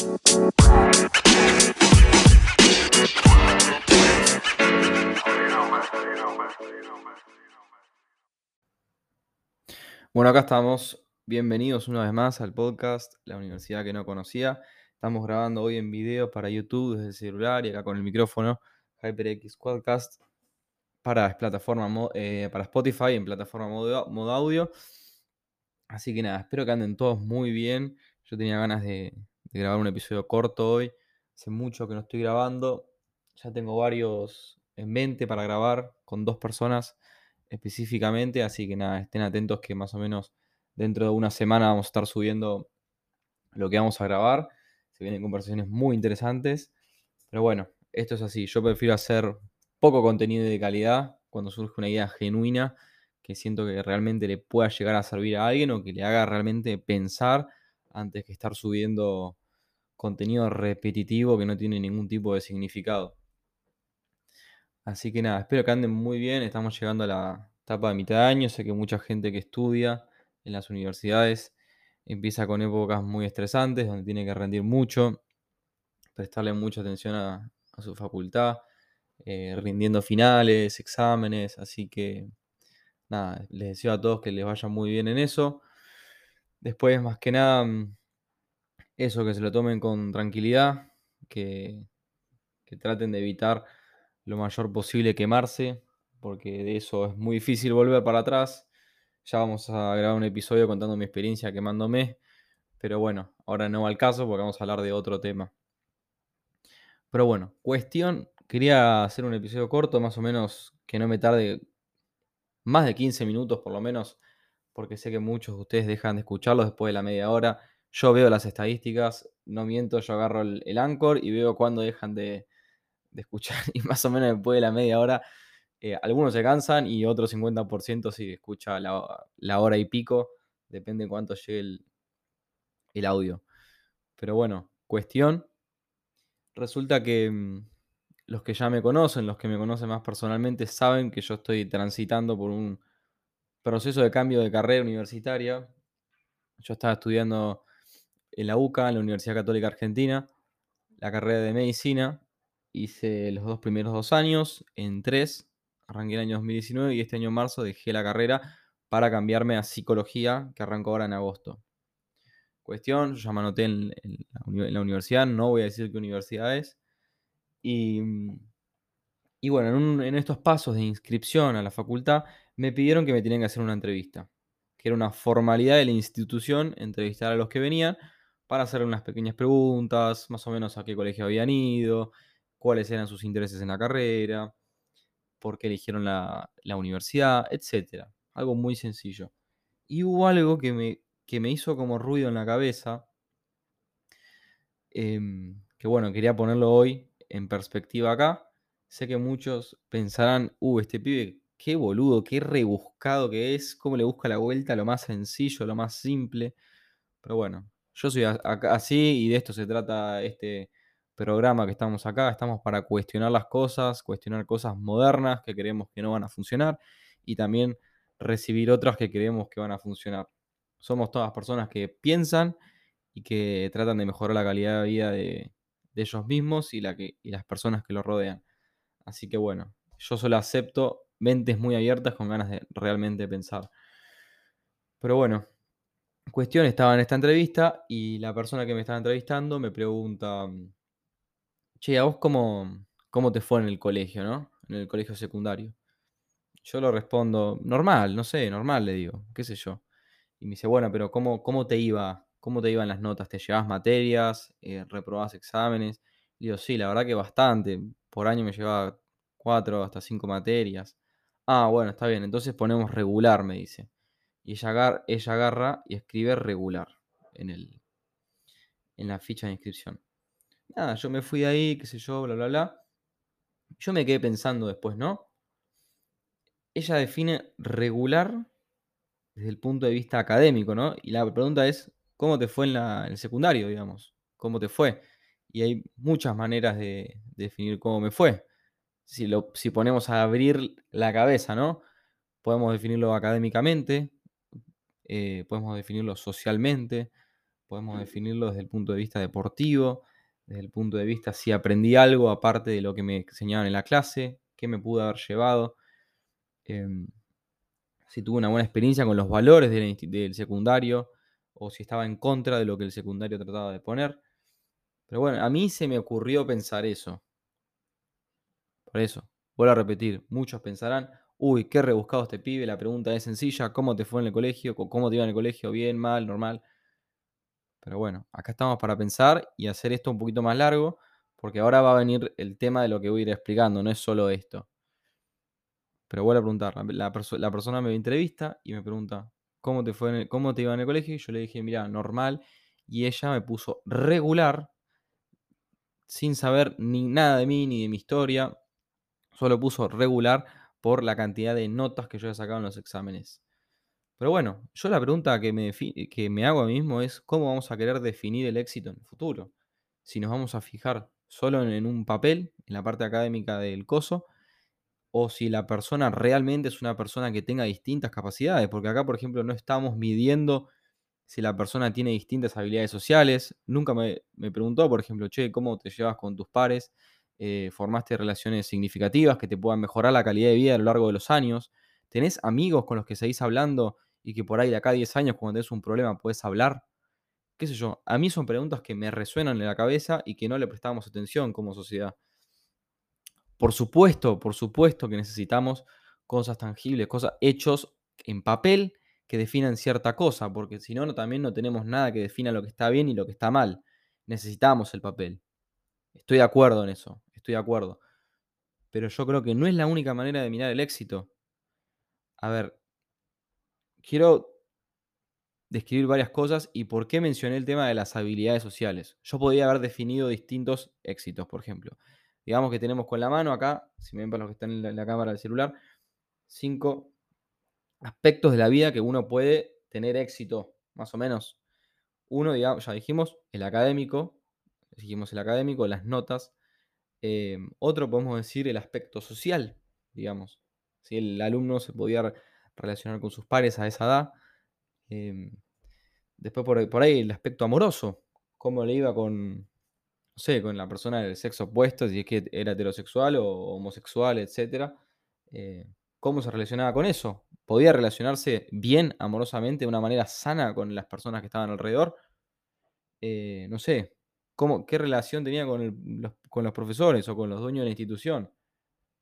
Bueno, acá estamos. Bienvenidos una vez más al podcast La Universidad que no conocía. Estamos grabando hoy en video para YouTube desde el celular y acá con el micrófono HyperX Quadcast para, plataforma, eh, para Spotify en plataforma modo, modo, audio. Así que nada, espero que anden todos muy bien. Yo tenía ganas de, de grabar un episodio corto hoy. Hace mucho que no estoy grabando. Ya tengo varios en mente para grabar con dos personas específicamente. Así que nada, estén atentos que más o menos dentro de una semana vamos a estar subiendo lo que vamos a grabar. Se vienen conversaciones muy interesantes. Pero bueno, esto es así. Yo prefiero hacer poco contenido de calidad cuando surge una idea genuina que siento que realmente le pueda llegar a servir a alguien o que le haga realmente pensar antes que estar subiendo contenido repetitivo que no tiene ningún tipo de significado. Así que nada, espero que anden muy bien. Estamos llegando a la etapa de mitad de año. Sé que mucha gente que estudia en las universidades empieza con épocas muy estresantes, donde tiene que rendir mucho, prestarle mucha atención a, su facultad, eh, rindiendo finales, exámenes. Así que nada, les deseo a todos que les vaya muy bien en eso. Después, más que nada, mm, eso, que se lo tomen con tranquilidad, que, que traten de evitar lo mayor posible quemarse, porque de eso es muy difícil volver para atrás. Ya vamos a grabar un episodio contando mi experiencia quemándome, pero bueno, ahora no va al caso porque vamos a hablar de otro tema. Pero bueno, cuestión, quería hacer un episodio corto, más o menos que no me tarde más de 15 minutos por lo menos, porque sé que muchos de ustedes dejan de escucharlos después de la media hora. Yo veo las estadísticas, no miento, yo agarro el, el Anchor y veo cuándo dejan de, de escuchar y más o menos después de la media hora, eh, algunos se cansan y otro 50% sí escucha la, hora y pico, depende de cuánto llegue el, el audio. Pero bueno, cuestión, resulta que mm, los que ya me conocen, los que me conocen más personalmente, saben que yo estoy transitando por un proceso de cambio de carrera universitaria. Yo estaba estudiando en la UCA, en la Universidad Católica Argentina, la carrera de medicina, hice los dos primeros dos años, en tres, arranqué el año 2019 y este año en marzo dejé la carrera para cambiarme a psicología, que arrancó ahora en agosto. Cuestión, yo ya me anoté en, la, universidad, no voy a decir qué universidad es. Y, y bueno, en, estos pasos de inscripción a la facultad me pidieron que me tenían que hacer una entrevista, que era una formalidad de la institución entrevistar a los que venían para hacer unas pequeñas preguntas, más o menos a qué colegio habían ido, cuáles eran sus intereses en la carrera, por qué eligieron la, universidad, etc. Algo muy sencillo. Y hubo algo que me, que me hizo como ruido en la cabeza, em, que bueno, quería ponerlo hoy en perspectiva acá. Sé que muchos pensarán, uh, este pibe, qué boludo, qué rebuscado que es, cómo le busca la vuelta, lo más sencillo, lo más simple. Pero bueno, yo soy así y de esto se trata este, programa que estamos acá, estamos para cuestionar las cosas, cuestionar cosas modernas que creemos que no van a funcionar y también recibir otras que creemos que van a funcionar. Somos todas personas que piensan y que tratan de mejorar la calidad de vida de, ellos mismos y, la y las personas que los rodean. Así que bueno, yo solo acepto mentes muy abiertas con ganas de realmente pensar. Pero bueno, cuestión, estaba en esta entrevista y la persona que me estaba entrevistando me pregunta, Che, ¿a vos cómo, cómo te fue en el colegio, no? En el colegio secundario. Yo lo respondo, normal, no sé, normal, le digo, qué sé yo. Y me dice, bueno, pero ¿cómo, cómo te iba? ¿Cómo te iban las notas? ¿Te llevabas materias? Eh, ¿Reprobabas exámenes? Le digo, sí, la verdad que bastante. Por año me llevaba cuatro hasta cinco materias. Ah, bueno, está bien. Entonces ponemos regular, me dice. Y ella, ella agarra y escribe regular en, el, en la ficha de inscripción. Nada, yo me fui de ahí, qué sé yo, bla, bla, bla. Yo me quedé pensando después, ¿no? Ella define regular desde el punto de vista académico, ¿no? Y la pregunta es, ¿cómo te fue en, el secundario, digamos? ¿Cómo te fue? Y hay muchas maneras de, definir cómo me fue. Si, lo, si ponemos a abrir la cabeza, ¿no? Podemos definirlo académicamente, eh, podemos definirlo socialmente, podemos definirlo desde el punto de vista deportivo, desde el punto de vista si aprendí algo aparte de lo que me enseñaban en la clase, qué me pudo haber llevado, em, si tuve una buena experiencia con los valores del, del secundario o si estaba en contra de lo que el secundario trataba de poner. Pero bueno, a mí se me ocurrió pensar eso. Por eso, vuelvo a repetir, muchos pensarán, uy, qué rebuscado este pibe, la pregunta es sencilla, ¿cómo te fue en el colegio? ¿Cómo te iba en el colegio? ¿Bien, mal, normal? Pero bueno, acá estamos para pensar y hacer esto un poquito más largo, porque ahora va a venir el tema de lo que voy a ir explicando, no es solo esto. Pero vuelvo a preguntar, la, persona me entrevista y me pregunta, ¿cómo te, fue ¿cómo te iba en el colegio? Y yo le dije, mira, normal. Y ella me puso regular, sin saber ni nada de mí ni de mi historia. Solo puso regular por la cantidad de notas que yo he sacado en los exámenes. Pero bueno, yo la pregunta que me, hago a mí mismo es cómo vamos a querer definir el éxito en el futuro. Si nos vamos a fijar solo en, un papel, en la parte académica del coso, o si la persona realmente es una persona que tenga distintas capacidades, porque acá, por ejemplo, no estamos midiendo si la persona tiene distintas habilidades sociales. Nunca me, me preguntó, por ejemplo, che, ¿cómo te llevas con tus pares? Eh, formaste relaciones significativas que te puedan mejorar la calidad de vida a lo largo de los años, tenés amigos con los que seguís hablando y que por ahí de acá a 10 años cuando tenés un problema puedes hablar, qué sé yo, a mí son preguntas que me resuenan en la cabeza y que no le prestamos atención como sociedad. Por supuesto, por supuesto que necesitamos cosas tangibles, cosas hechos en papel que definan cierta cosa, porque si no, también no tenemos nada que defina lo que está bien y lo que está mal. Necesitamos el papel. Estoy de acuerdo en eso estoy de acuerdo. Pero yo creo que no es la única manera de mirar el éxito. A ver, quiero describir varias cosas y por qué mencioné el tema de las habilidades sociales. Yo podría haber definido distintos éxitos, por ejemplo. Digamos que tenemos con la mano acá, si me ven para los que están en la, cámara del celular, cinco aspectos de la vida que uno puede tener éxito, más o menos. Uno, digamos, ya dijimos, el académico, dijimos el académico, las notas, Em, otro podemos decir el aspecto social, digamos. Si el alumno se podía relacionar con sus pares a esa edad. Em, después por, ahí el aspecto amoroso, cómo le iba con, no sé, con la persona del sexo opuesto, si es que era heterosexual o homosexual, etc. Eh, cómo se relacionaba con eso. ¿Podía relacionarse bien amorosamente de una manera sana con las personas que estaban alrededor? Eh, no sé, ¿qué relación tenía con, los, profesores o con los dueños de la institución?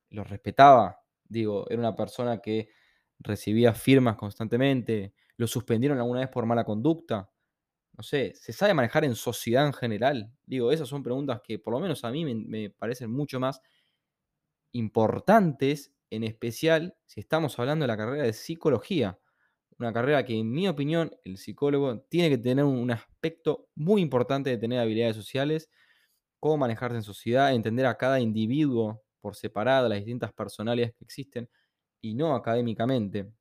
¿Los respetaba? Digo, era una persona que recibía firmas constantemente, lo suspendieron alguna vez por mala conducta. No sé, ¿se sabe manejar en sociedad en general? Digo, esas son preguntas que por lo menos a mí me parecen mucho más importantes, en especial si estamos hablando de la carrera de psicología una carrera que en mi opinión el psicólogo tiene que tener un aspecto muy importante de tener habilidades sociales, cómo manejarse en sociedad, entender a cada individuo por separado, las distintas personalidades que existen y no académicamente.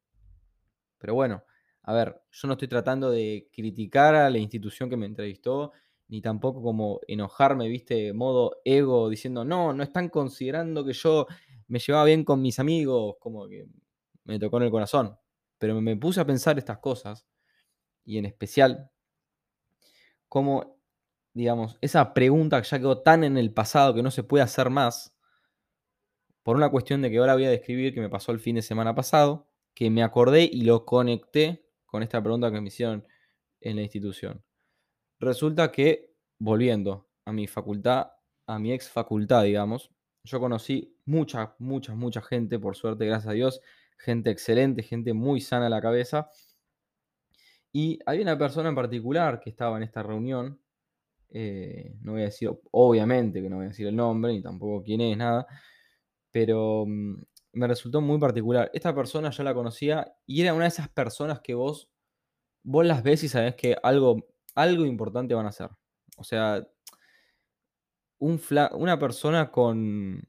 Pero bueno, a ver, yo no estoy tratando de criticar a la institución que me entrevistó, ni tampoco como enojarme, viste, modo ego, diciendo, no, no están considerando que yo me llevaba bien con mis amigos, como que me tocó en el corazón. Pero me puse a pensar estas cosas, y en especial, cómo, digamos, esa pregunta que ya quedó tan en el pasado que no se puede hacer más, por una cuestión de que ahora voy a describir que me pasó el fin de semana pasado, que me acordé y lo conecté con esta pregunta que me hicieron en la institución. Resulta que, volviendo a mi facultad, a mi ex facultad, digamos, yo conocí mucha, mucha, mucha gente, por suerte, gracias a Dios, gente excelente, gente muy sana a la cabeza. Y hay una persona en particular que estaba en esta reunión, eh, no voy a decir, obviamente que no voy a decir el nombre, ni tampoco quién es, nada, pero mm, me resultó muy particular. Esta persona yo la conocía y era una de esas personas que vos, vos las ves y sabés que algo, algo importante van a hacer. O sea, un una persona con,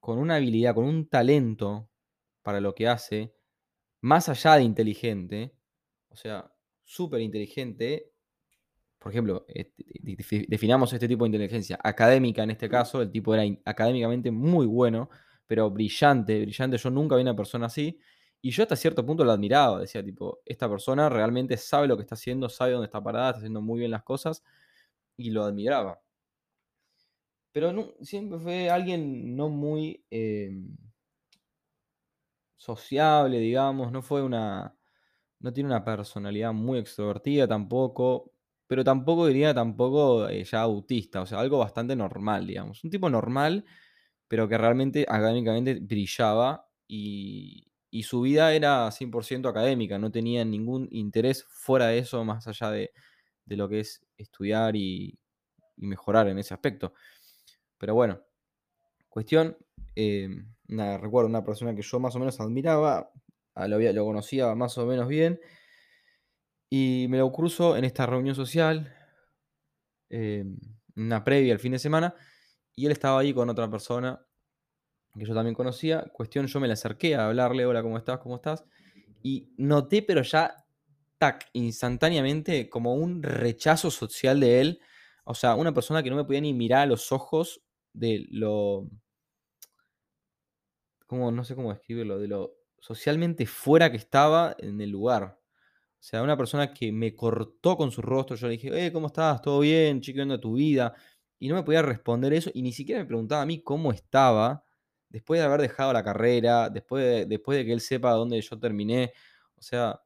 con una habilidad, con un talento para lo que hace, más allá de inteligente, o sea, súper inteligente, por ejemplo, este, definamos este tipo de inteligencia académica en este caso, el tipo era académicamente muy bueno, pero brillante, brillante, yo nunca vi una persona así, Y yo hasta cierto punto lo admiraba, decía tipo, esta persona realmente sabe lo que está haciendo, sabe dónde está parada, está haciendo muy bien las cosas, y lo admiraba. Pero no, siempre fue alguien no muy em, sociable, digamos, no fue una, no tiene una personalidad muy extrovertida tampoco, pero tampoco diría tampoco eh, ya autista, o sea, algo bastante normal, digamos. Un tipo normal, pero que realmente académicamente brillaba y, y su vida era 100% académica, no tenía ningún interés fuera de eso, más allá de, de lo que es estudiar y, y mejorar en ese aspecto. Pero bueno, cuestión, eh, recuerdo una persona que yo más o menos admiraba, a lo, conocía más o menos bien, y me lo cruzo en esta reunión social, eh, una previa al fin de semana, y él estaba ahí con otra persona que yo también conocía. Cuestión, yo me le acerqué a hablarle, hola, ¿cómo estás? ¿Cómo estás? Y noté, pero ya, tac, instantáneamente, como un rechazo social de él. O sea, una persona que no me podía ni mirar a los ojos de lo. Como, no sé cómo describirlo, de lo socialmente fuera que estaba en el lugar. O sea, una persona que me cortó con su rostro. Yo le dije, eh, ¿cómo estás? ¿Todo bien? Chico, ¿qué tu vida? Y no me podía responder eso. Y ni siquiera me preguntaba a mí cómo estaba. Después de haber dejado la carrera, después de, después de que él sepa dónde yo terminé. O sea,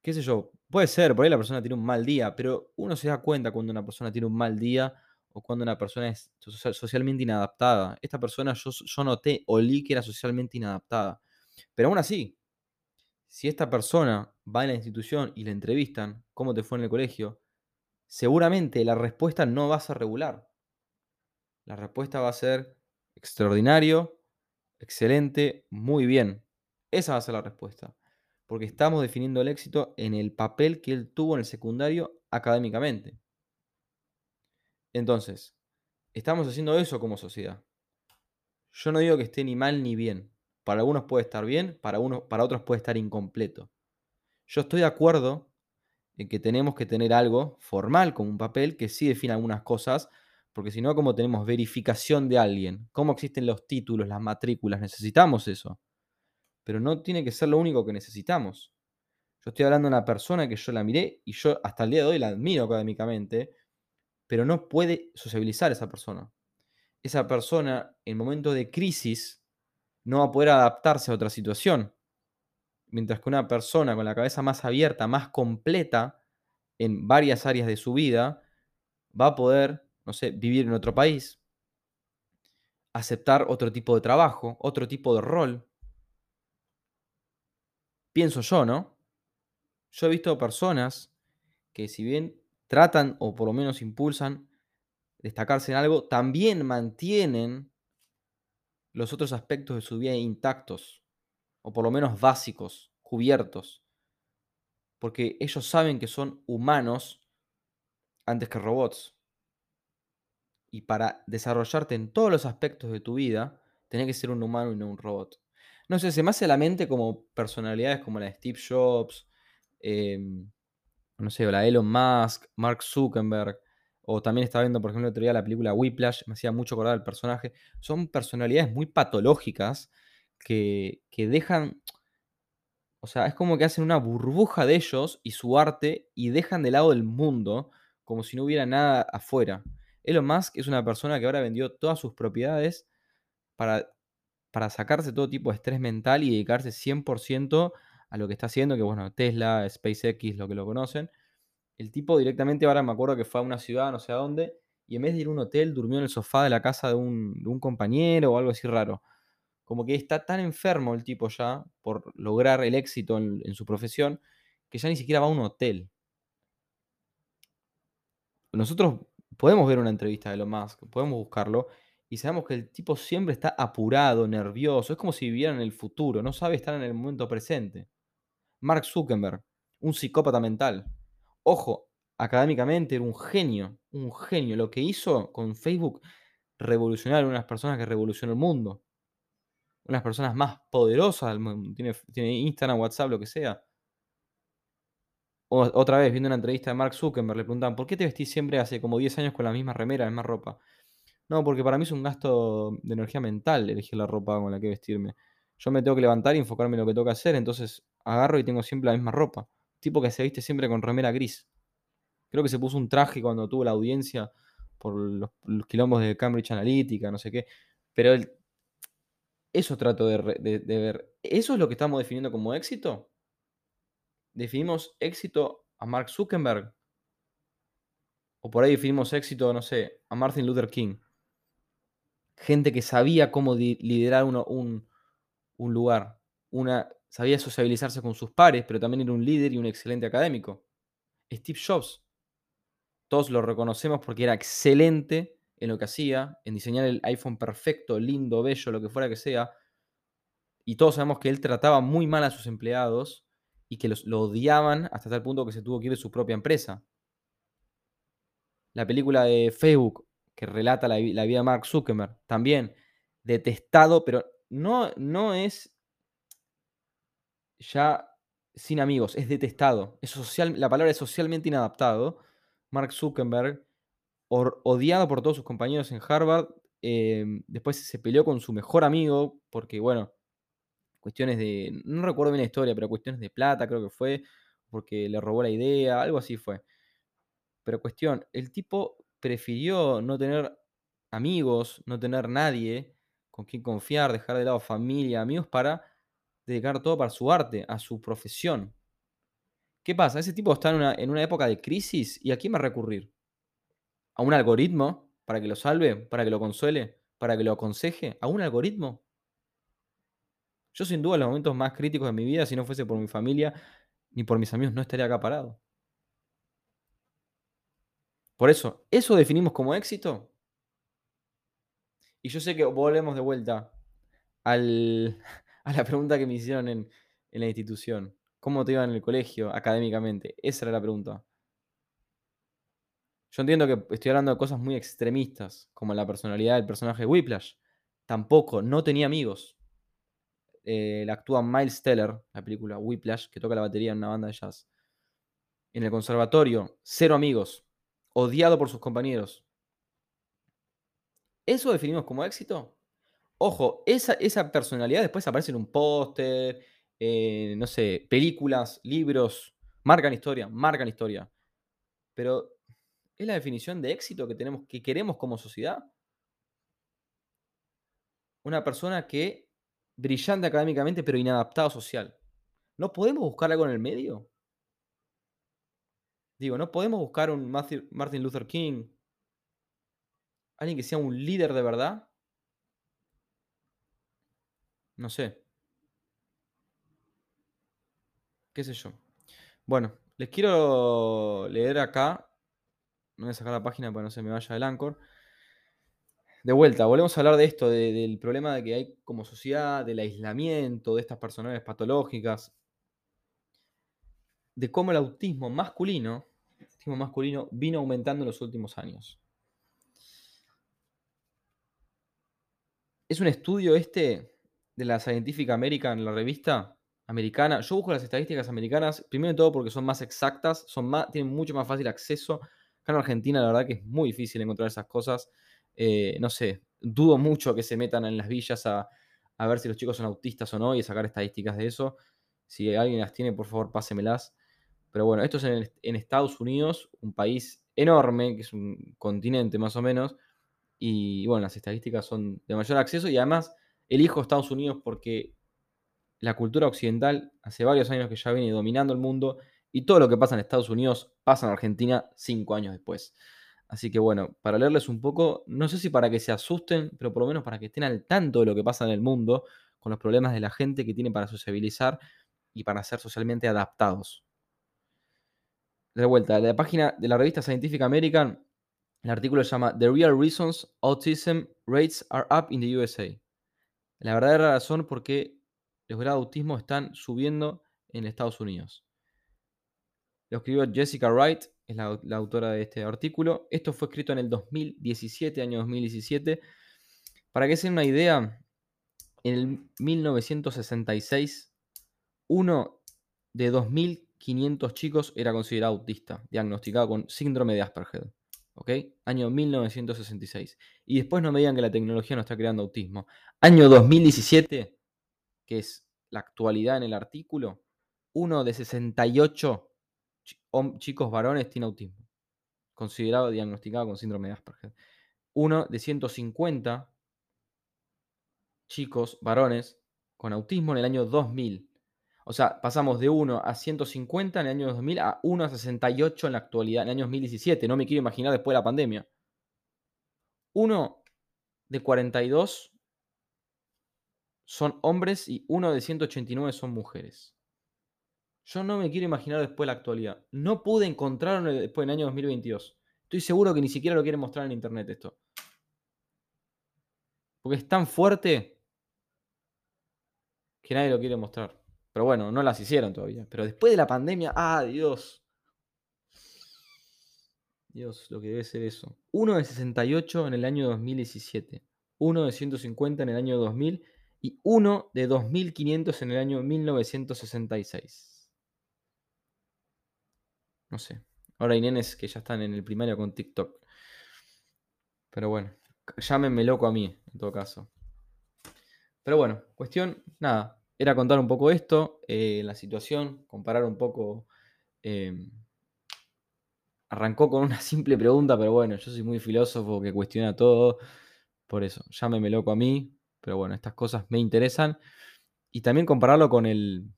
qué sé yo, puede ser, por ahí la persona tiene un mal día, pero uno se da cuenta cuando una persona tiene un mal día o cuando una persona es social- socialmente inadaptada. Esta persona yo, yo noté, olí que era socialmente inadaptada. Pero aún así, si esta persona va a la institución y le entrevistan, ¿cómo te fue en el colegio? Seguramente la respuesta no va a ser regular. La respuesta va a ser extraordinario, excelente, muy bien. Esa va a ser la respuesta. Porque estamos definiendo el éxito en el papel que él tuvo en el secundario académicamente. Entonces, estamos haciendo eso como sociedad. Yo no digo que esté ni mal ni bien. Para algunos puede estar bien, para, para otros puede estar incompleto. Yo estoy de acuerdo en que tenemos que tener algo formal como un papel que sí define algunas cosas, porque si no, como tenemos verificación de alguien, cómo existen los títulos, las matrículas, necesitamos eso. Pero no tiene que ser lo único que necesitamos. Yo estoy hablando de una persona que yo la miré y yo hasta el día de hoy la admiro académicamente, pero no puede sociabilizar esa persona. Esa persona, en momentos de crisis, no va a poder adaptarse a otra situación. Mientras que una persona con la cabeza más abierta, más completa en varias áreas de su vida, va a poder, no sé, vivir en otro país, aceptar otro tipo de trabajo, otro tipo de rol. Pienso yo, ¿no? Yo he visto personas que si bien tratan o por lo menos impulsan destacarse en algo, también mantienen los otros aspectos de su vida intactos, o por lo menos básicos, cubiertos, porque ellos saben que son humanos antes que robots. Y para desarrollarte en todos los aspectos de tu vida, tenés que ser un humano y no un robot. No sé, se me hace la mente como personalidades como la de Steve Jobs, em, no sé, o la Elon Musk, Mark Zuckerberg, o también estaba viendo, por ejemplo, otro día la película Whiplash, me hacía mucho acordar del personaje. Son personalidades muy patológicas que, que dejan, o sea, es como que hacen una burbuja de ellos y su arte y dejan de lado el mundo como si no hubiera nada afuera. Elon Musk es una persona que ahora vendió todas sus propiedades para, para sacarse todo tipo de estrés mental y dedicarse 100% a lo que está haciendo, que bueno, Tesla, SpaceX, lo que lo conocen. El tipo directamente, ahora me acuerdo que fue a una ciudad, no sé a dónde, y en vez de ir a un hotel, durmió en el sofá de la casa de un, compañero o algo así raro. Como que está tan enfermo el tipo ya por lograr el éxito en, en su profesión que ya ni siquiera va a un hotel. Nosotros podemos ver una entrevista de Elon Musk, podemos buscarlo y sabemos que el tipo siempre está apurado, nervioso, es como si viviera en el futuro, no sabe estar en el momento presente. Mark Zuckerberg, un psicópata mental. Ojo, académicamente era un genio, un genio. Lo que hizo con Facebook, revolucionar unas personas que revolucionó el mundo. Unas personas más poderosas del mundo. Tiene, Instagram, WhatsApp, lo que sea. Otra vez, viendo una entrevista de Mark Zuckerberg, le preguntaban, ¿por qué te vestís siempre hace como 10 años con la misma remera, la misma ropa? No, porque para mí es un gasto de energía mental elegir la ropa con la que vestirme. Yo me tengo que levantar y enfocarme en lo que tengo que hacer, entonces agarro y tengo siempre la misma ropa. Tipo que se viste siempre con remera gris. Creo que se puso un traje cuando tuvo la audiencia por los, quilombos de Cambridge Analytica, no sé qué. Pero eso trato de, de ver. ¿Eso es lo que estamos definiendo como éxito? ¿Definimos éxito a Mark Zuckerberg? O por ahí definimos éxito, no sé, a Martin Luther King. Gente que sabía cómo liderar un, lugar. Una, sabía sociabilizarse con sus pares, pero también era un líder y un excelente académico. Steve Jobs. Todos lo reconocemos porque era excelente en lo que hacía, en diseñar el iPhone perfecto, lindo, bello, lo que fuera que sea. Y todos sabemos que él trataba muy mal a sus empleados y que los, lo odiaban hasta tal punto que se tuvo que ir de su propia empresa. La película de Facebook, que relata la, vida de Mark Zuckerberg, también detestado, pero no, no es ya sin amigos, es detestado. Es social, la palabra es socialmente inadaptado. Mark Zuckerberg, odiado por todos sus compañeros en Harvard, em, después se peleó con su mejor amigo, porque bueno, cuestiones de, no recuerdo bien la historia, pero cuestiones de plata creo que fue, porque le robó la idea, algo así fue. Pero cuestión, el tipo prefirió no tener amigos, no tener nadie con quien confiar, dejar de lado familia, amigos, para dedicar todo para su arte, a su profesión. ¿Qué pasa? Ese tipo está en una, en una época de crisis y ¿a quién va a recurrir? ¿A un algoritmo para que lo salve, para que lo consuele, para que lo aconseje? ¿A un algoritmo? Yo sin duda en los momentos más críticos de mi vida, si no fuese por mi familia ni por mis amigos, no estaría acá parado. Por eso, ¿eso definimos como éxito? Y yo sé que volvemos de vuelta a la pregunta que me hicieron en, la institución. ¿Cómo te iba en el colegio académicamente? Esa era la pregunta. Yo entiendo que estoy hablando de cosas muy extremistas, como la personalidad del personaje de Whiplash. Tampoco, no tenía amigos. Eh, la actúa Miles Teller, la película Whiplash, que toca la batería en una banda de jazz. En el conservatorio, cero amigos odiado por sus compañeros. ¿Eso definimos como éxito? Ojo, esa, esa personalidad después aparece en un póster, no sé, películas, libros, marcan historia, marcan historia. Pero, ¿es la definición de éxito que, tenemos, que queremos como sociedad? Una persona que brillante académicamente, pero inadaptado social. ¿No podemos buscar algo en el medio? Digo, ¿no podemos buscar un Martin Luther King? Alguien que sea un líder de verdad. No sé. ¿Qué sé yo? Bueno, les quiero leer acá. No voy a sacar la página para que no se me vaya el Anchor. De vuelta, volvemos a hablar de esto, del problema de que hay como sociedad, del aislamiento, de estas personalidades patológicas, de cómo el autismo masculino, autismo masculino vino aumentando en los últimos años. Es un estudio este de la Scientific American, la revista americana. Yo busco las estadísticas americanas, primero de todo porque son más exactas, son más, tienen mucho más fácil acceso. Acá en Argentina la verdad que es muy difícil encontrar esas cosas. Eh, no sé, dudo mucho que se metan en las villas a, a ver si los chicos son autistas o no y sacar estadísticas de eso. Si alguien las tiene, por favor, pásemelas. Pero bueno, esto es en, Estados Unidos, un país enorme, que es un continente más o menos. Y bueno, las estadísticas son de mayor acceso y además elijo Estados Unidos porque la cultura occidental hace varios años que ya viene dominando el mundo y todo lo que pasa en Estados Unidos pasa en Argentina cinco años después. Así que bueno, para leerles un poco, no sé si para que se asusten, pero por lo menos para que estén al tanto de lo que pasa en el mundo, con los problemas de la gente que tiene para sociabilizar y para ser socialmente adaptados de vuelta, la página de la revista Scientific American, el artículo se llama The Real Reasons Autism Rates Are Up in the USA. La verdadera razón por qué los grados de autismo están subiendo en Estados Unidos. Lo escribió Jessica Wright, es la, autora de este artículo. Esto fue escrito en el 2017, año 2017. Para que se den una idea, en el 1966, uno de 2000 500 chicos era considerado autista, diagnosticado con síndrome de Asperger. Año 1966. Y después no me digan que la tecnología no está creando autismo. Año 2017, que es la actualidad en el artículo, uno de 68 chicos varones tiene autismo, considerado diagnosticado con síndrome de Asperger. Uno de 150 chicos varones con autismo en el año 2000. O sea, pasamos de 1 a 150 en el año 2000 a 1 a 68 en la actualidad, en el año 2017. No me quiero imaginar después de la pandemia. Uno de 42 son hombres y uno de 189 son mujeres. Yo no me quiero imaginar después de la actualidad. No pude encontrarlo después del año 2022. Estoy seguro que ni siquiera lo quieren mostrar en internet esto. Porque es tan fuerte que nadie lo quiere mostrar. Pero bueno, no las hicieron todavía. Pero después de la pandemia, ah, Dios. Dios, lo que debe ser eso. Uno de 68 en el año 2017. Uno de 150 en el año 2000 y uno de 2500 en el año 1966. No sé. Ahora hay nenes que ya están en el primario con TikTok. Pero bueno, llámenme loco a mí, en todo caso. Pero bueno, cuestión, nada, era contar un poco esto, eh, la situación, comparar un poco. Em, arrancó con una simple pregunta, pero bueno, yo soy muy filósofo que cuestiona todo. Por eso, llámeme loco a mí, pero bueno, estas cosas me interesan. Y también compararlo con, el,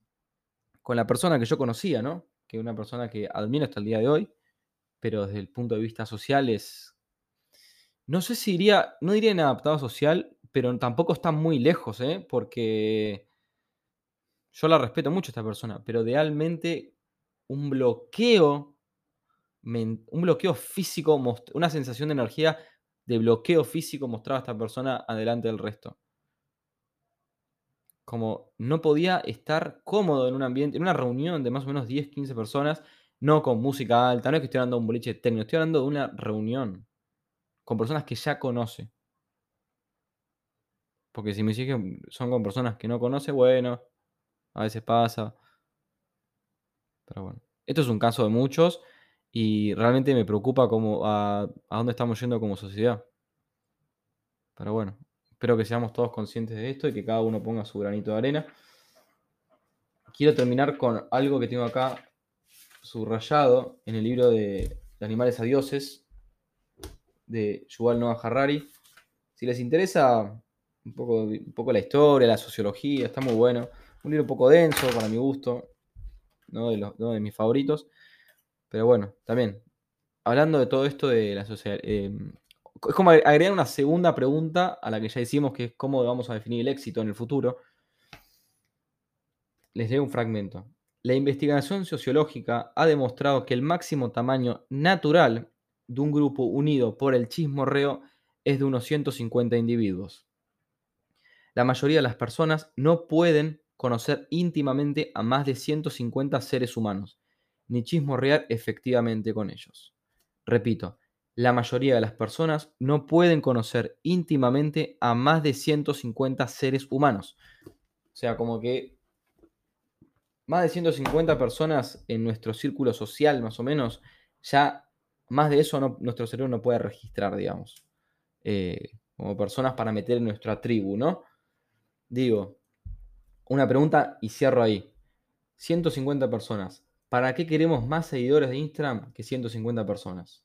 con la persona que yo conocía, ¿no? Que una persona que admiro hasta el día de hoy, pero desde el punto de vista social es. No sé si iría, no diría inadaptado social, pero tampoco está muy lejos, ¿eh? Porque yo la respeto mucho a esta persona, pero realmente un bloqueo, un bloqueo físico, una sensación de energía de bloqueo físico mostraba a esta persona adelante del resto. Como no podía estar cómodo en un ambiente, en una reunión de más o menos 10, 15 personas, no con música alta, no es que estoy hablando de un boliche técnico, estoy hablando de una reunión con personas que ya conoce. Porque si me dices que son con personas que no conoce, bueno, a veces pasa. Pero bueno, esto es un caso de muchos y realmente me preocupa cómo, a, dónde estamos yendo como sociedad. Pero bueno, espero que seamos todos conscientes de esto y que cada uno ponga su granito de arena. Quiero terminar con algo que tengo acá subrayado en el libro de, Animales a Dioses de Yuval Noah Harari. Si les interesa un poco, un poco la historia, la sociología, está muy bueno. Un libro un poco denso para mi gusto, no de, los, de mis favoritos. Pero bueno, también, hablando de todo esto de la sociedad, eh, es como agregar una segunda pregunta a la que ya hicimos, que es cómo vamos a definir el éxito en el futuro. Les leo un fragmento. La investigación sociológica ha demostrado que el máximo tamaño natural de un grupo unido por el chismorreo es de unos 150 individuos. La mayoría de las personas no pueden conocer íntimamente a más de 150 seres humanos, ni chismorrear efectivamente con ellos. Repito, la mayoría de las personas no pueden conocer íntimamente a más de 150 seres humanos. O sea, como que más de 150 personas en nuestro círculo social, más o menos, ya más de eso nuestro cerebro no puede registrar, digamos. Eh, como personas para meter en nuestra tribu, ¿no? Digo, una pregunta y cierro ahí. 150 personas. ¿Para qué queremos más seguidores de Instagram que 150 personas?